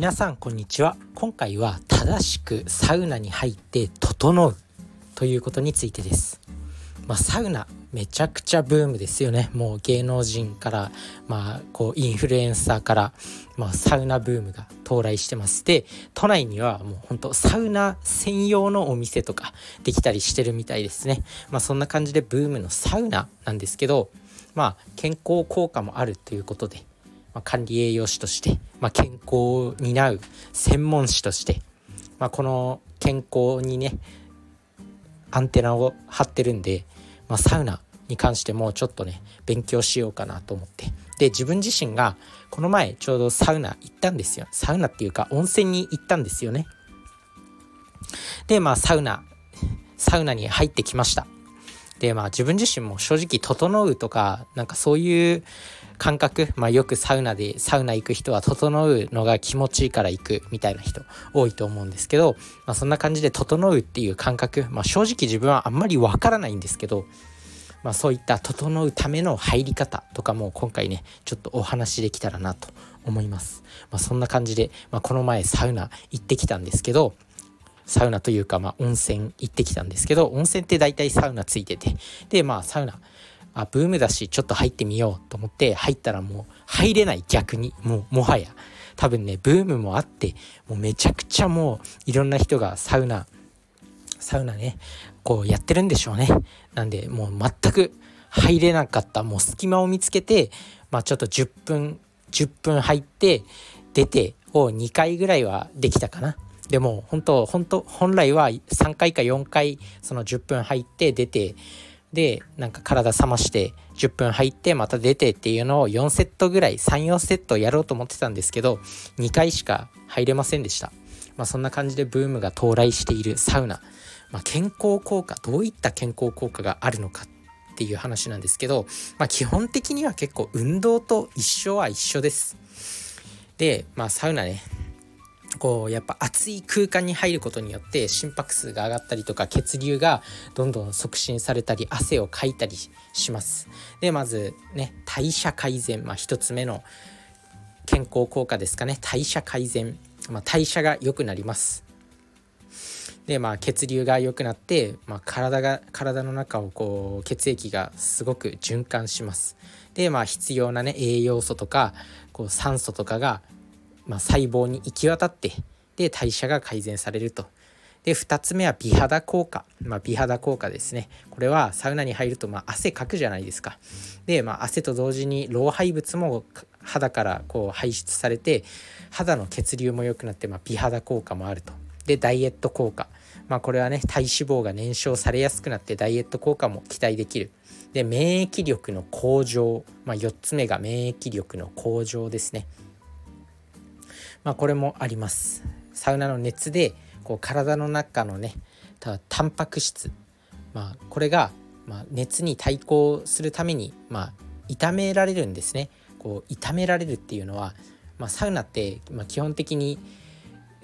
皆さんこんにちは。今回は正しくサウナに入って整うということについてです。まあ、サウナめちゃくちゃブームですよね。もう芸能人からまあこうインフルエンサーからまあサウナブームが到来してますで都内にはもうほんとサウナ専用のお店とかできたりしてるみたいですね。まあそんな感じでブームのサウナなんですけどまあ健康効果もあるということでまあ、管理栄養士として、まあ、健康を担う専門士として、まあ、この健康にねアンテナを張ってるんで、まあ、サウナに関してもちょっとね勉強しようかなと思って。で自分自身がこの前ちょうどサウナ行ったんですよ。サウナっていうか温泉に行ったんですよね。でまあサウナサウナに入ってきました。でまあ自分自身も正直整うとかなんかそういう感覚、まあ、よくサウナでサウナ行く人は整うのが気持ちいいから行くみたいな人多いと思うんですけど、まあ、そんな感じで整うっていう感覚、まあ、正直自分はあんまりわからないんですけど、まあ、そういった整うための入り方とかも今回ねちょっとお話できたらなと思います。まあ、そんな感じで、まあ、この前サウナ行ってきたんですけどサウナというか、まあ、温泉行ってきたんですけど温泉って大体サウナついててでまあサウナあブームだしちょっと入ってみようと思って入ったらもう入れない逆に。もうもはや。多分ねブームもあってもうめちゃくちゃもういろんな人がサウナサウナねこうやってるんでしょうね。なんでもう全く入れなかったもう隙間を見つけてまあちょっと10分10分入って出てを2回ぐらいはできたかな。でも本当本当本来は3回か4回その10分入って出てでなんか体冷まして10分入ってまた出てっていうのを4セットぐらい34セットやろうと思ってたんですけど2回しか入れませんでした。まあそんな感じでブームが到来しているサウナ、まあ、健康効果どういった健康効果があるのかっていう話なんですけど、まあ、基本的には結構運動と一緒は一緒です。でまあサウナねこうやっぱ暑い空間に入ることによって心拍数が上がったりとか血流がどんどん促進されたり汗をかいたりします。でまずね代謝改善まあ一つ目の健康効果ですかね。代謝改善、まあ、代謝が良くなります。でまあ血流が良くなって、まあ、体が体の中をこう血液がすごく循環します。でまあ必要なね栄養素とかこう酸素とかがまあ、細胞に行き渡ってで代謝が改善されると。で2つ目は美肌効果、まあ、美肌効果ですね。これはサウナに入るとま汗かくじゃないですか。で、まあ、汗と同時に老廃物も肌からこう排出されて肌の血流も良くなって、まあ、美肌効果もあると。でダイエット効果。まあこれはね体脂肪が燃焼されやすくなってダイエット効果も期待できる。で免疫力の向上、ま、4つ目が免疫力の向上ですね。まあ、これもあります。サウナの熱でこう体の中のねタンパク質、まあ、これが、ま、熱に対抗するために、まあ、炒められるんですね。こう炒められるっていうのは、まあ、サウナって、ま、基本的に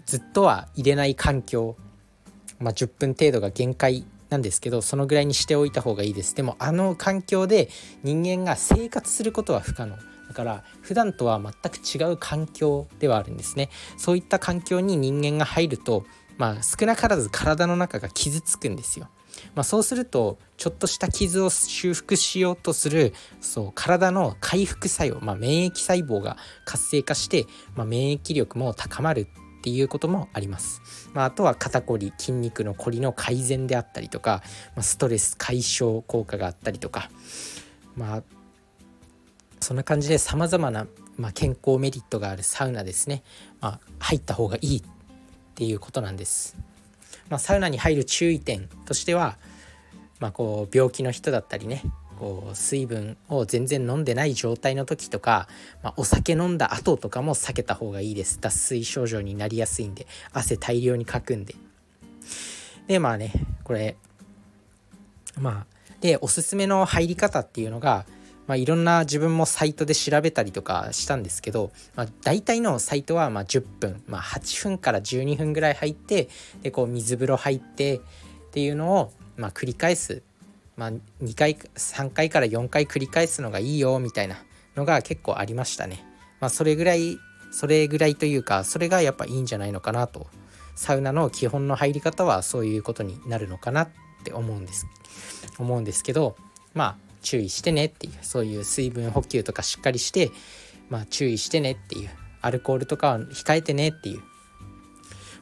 ずっとは入れない環境、ま、10分程度が限界なんですけどそのぐらいにしておいた方がいいです。でもあの環境で人間が生活することは不可能。から普段とは全く違う環境ではあるんですねそういった環境に人間が入るとまあ少なからず体の中が傷つくんですよまあ、そうするとちょっとした傷を修復しようとするそう体の回復作用、まあ、免疫細胞が活性化して、まあ、免疫力も高まるっていうこともあります。まあ、あとは肩こり筋肉のこりの改善であったりとか、まあ、ストレス解消効果があったりとか、まあ、そんな感じでさまざまな、まあ、健康メリットがあるサウナですね、まあ、入った方がいいっていうことなんです。まあ、サウナに入る注意点としては、まあ、こう病気の人だったりねこう水分を全然飲んでない状態の時とか、まあ、お酒飲んだ後とかも避けた方がいいです。脱水症状になりやすいんで汗大量にかくんで。でまあねこれまあでおすすめの入り方っていうのがまあ、いろんな自分もサイトで調べたりとかしたんですけど、まあ、大体のサイトはま10分、まあ、8分から12分ぐらい入ってでこう水風呂入ってっていうのをま繰り返す、ま、2回3回から4回繰り返すのがいいよみたいなのが結構ありましたね。ま、それぐらいそれぐらいというかそれがやっぱいいんじゃないのかなとサウナの基本の入り方はそういうことになるのかなって思うんです思うんですけどまあ注意してねっていうそういう水分補給とかしっかりしてまあ注意してねっていうアルコールとかは控えてねっていう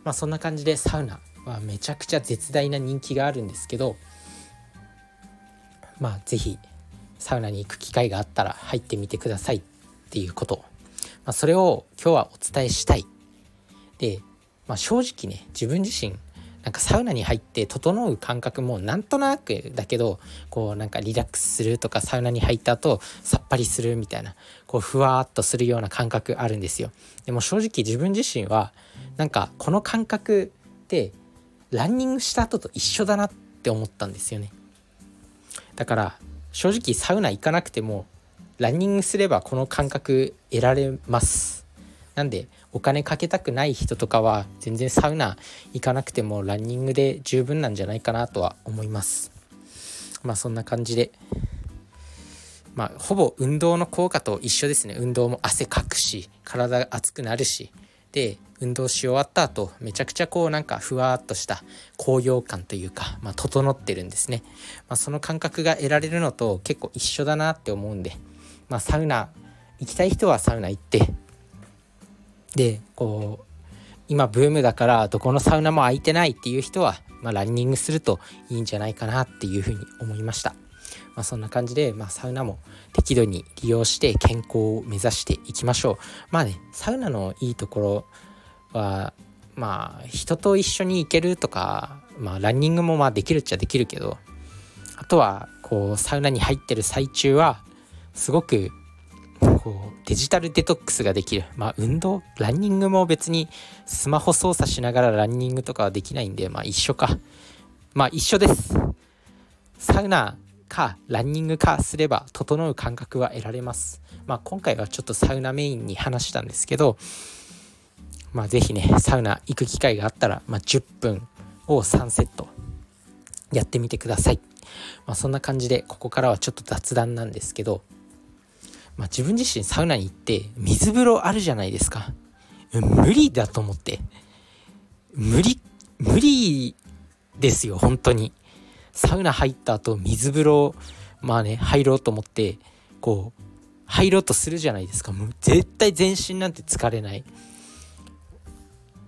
まあそんな感じでサウナはめちゃくちゃ絶大な人気があるんですけどまあ是非サウナに行く機会があったら入ってみてくださいっていうこと、まあ、それを今日はお伝えしたい。で、まあ、正直ね自分自身なんかサウナに入って整う感覚もなんとなくだけどこうなんかリラックスするとかサウナに入った後さっぱりするみたいなこうふわっとするような感覚あるんですよ。でも正直自分自身はなんかこの感覚ってランニングした後と一緒だなって思ったんですよね。だから正直サウナ行かなくてもランニングすればこの感覚得られます。なんでお金かけたくない人とかは全然サウナ行かなくてもランニングで十分なんじゃないかなとは思います。まあそんな感じで。まあほぼ運動の効果と一緒ですね。運動も汗かくし体が熱くなるし。で運動し終わった後めちゃくちゃこうなんかふわっとした高揚感というか、まあ、整ってるんですね、まあ、その感覚が得られるのと結構一緒だなって思うんで、まあ、サウナ行きたい人はサウナ行ってでこう今ブームだからどこのサウナも空いてないっていう人は、まあ、ランニングするといいんじゃないかなっていうふうに思いました。まあ、そんな感じで、まあ、サウナも適度に利用して健康を目指していきましょう。まあね、サウナのいいところは、まあ、人と一緒に行けるとか、まあ、ランニングもまあできるっちゃできるけど、あとは、こう、サウナに入ってる最中は、すごく、こう、デジタルデトックスができる。まあ、運動、ランニングも別にスマホ操作しながらランニングとかはできないんで、まあ一緒か。まあ一緒です。サウナかランニングかすれば整う感覚は得られます。まあ、今回はちょっとサウナメインに話したんですけど、まあ、是非ねサウナ行く機会があったら、まあ、10分を3セットやってみてください。まあ、そんな感じでここからはちょっと雑談なんですけど、まあ、自分自身サウナに行って水風呂あるじゃないですか。無理だと思って。無理、無理ですよ、本当に。サウナ入った後水風呂まあね入ろうと思ってこう入ろうとするじゃないですかもう絶対全身なんて疲れない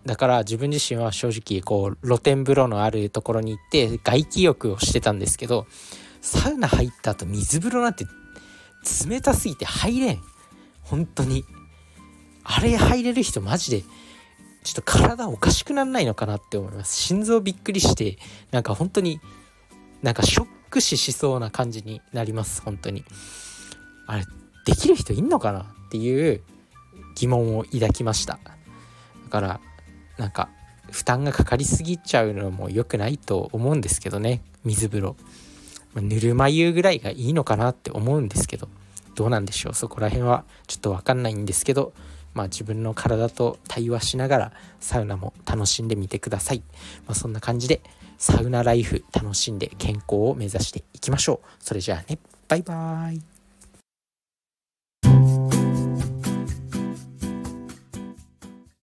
だから自分自身は正直こう露天風呂のあるところに行って外気浴をしてたんですけどサウナ入った後水風呂なんて冷たすぎて入れん。本当に。あれ入れる人マジでちょっと体おかしくなんないのかなって思います。心臓びっくりしてなんか本当になんかショック死しそうな感じになります。本当に。あれできる人いんのかなっていう疑問を抱きました。だからなんか負担がかかりすぎちゃうのも良くないと思うんですけどね。水風呂。ぬるま湯ぐらいがいいのかなって思うんですけどどうなんでしょうそこら辺はちょっと分かんないんですけどまあ自分の体と対話しながらサウナも楽しんでみてください、まあ、そんな感じでサウナライフ楽しんで健康を目指していきましょう。それじゃあね、バイバーイ。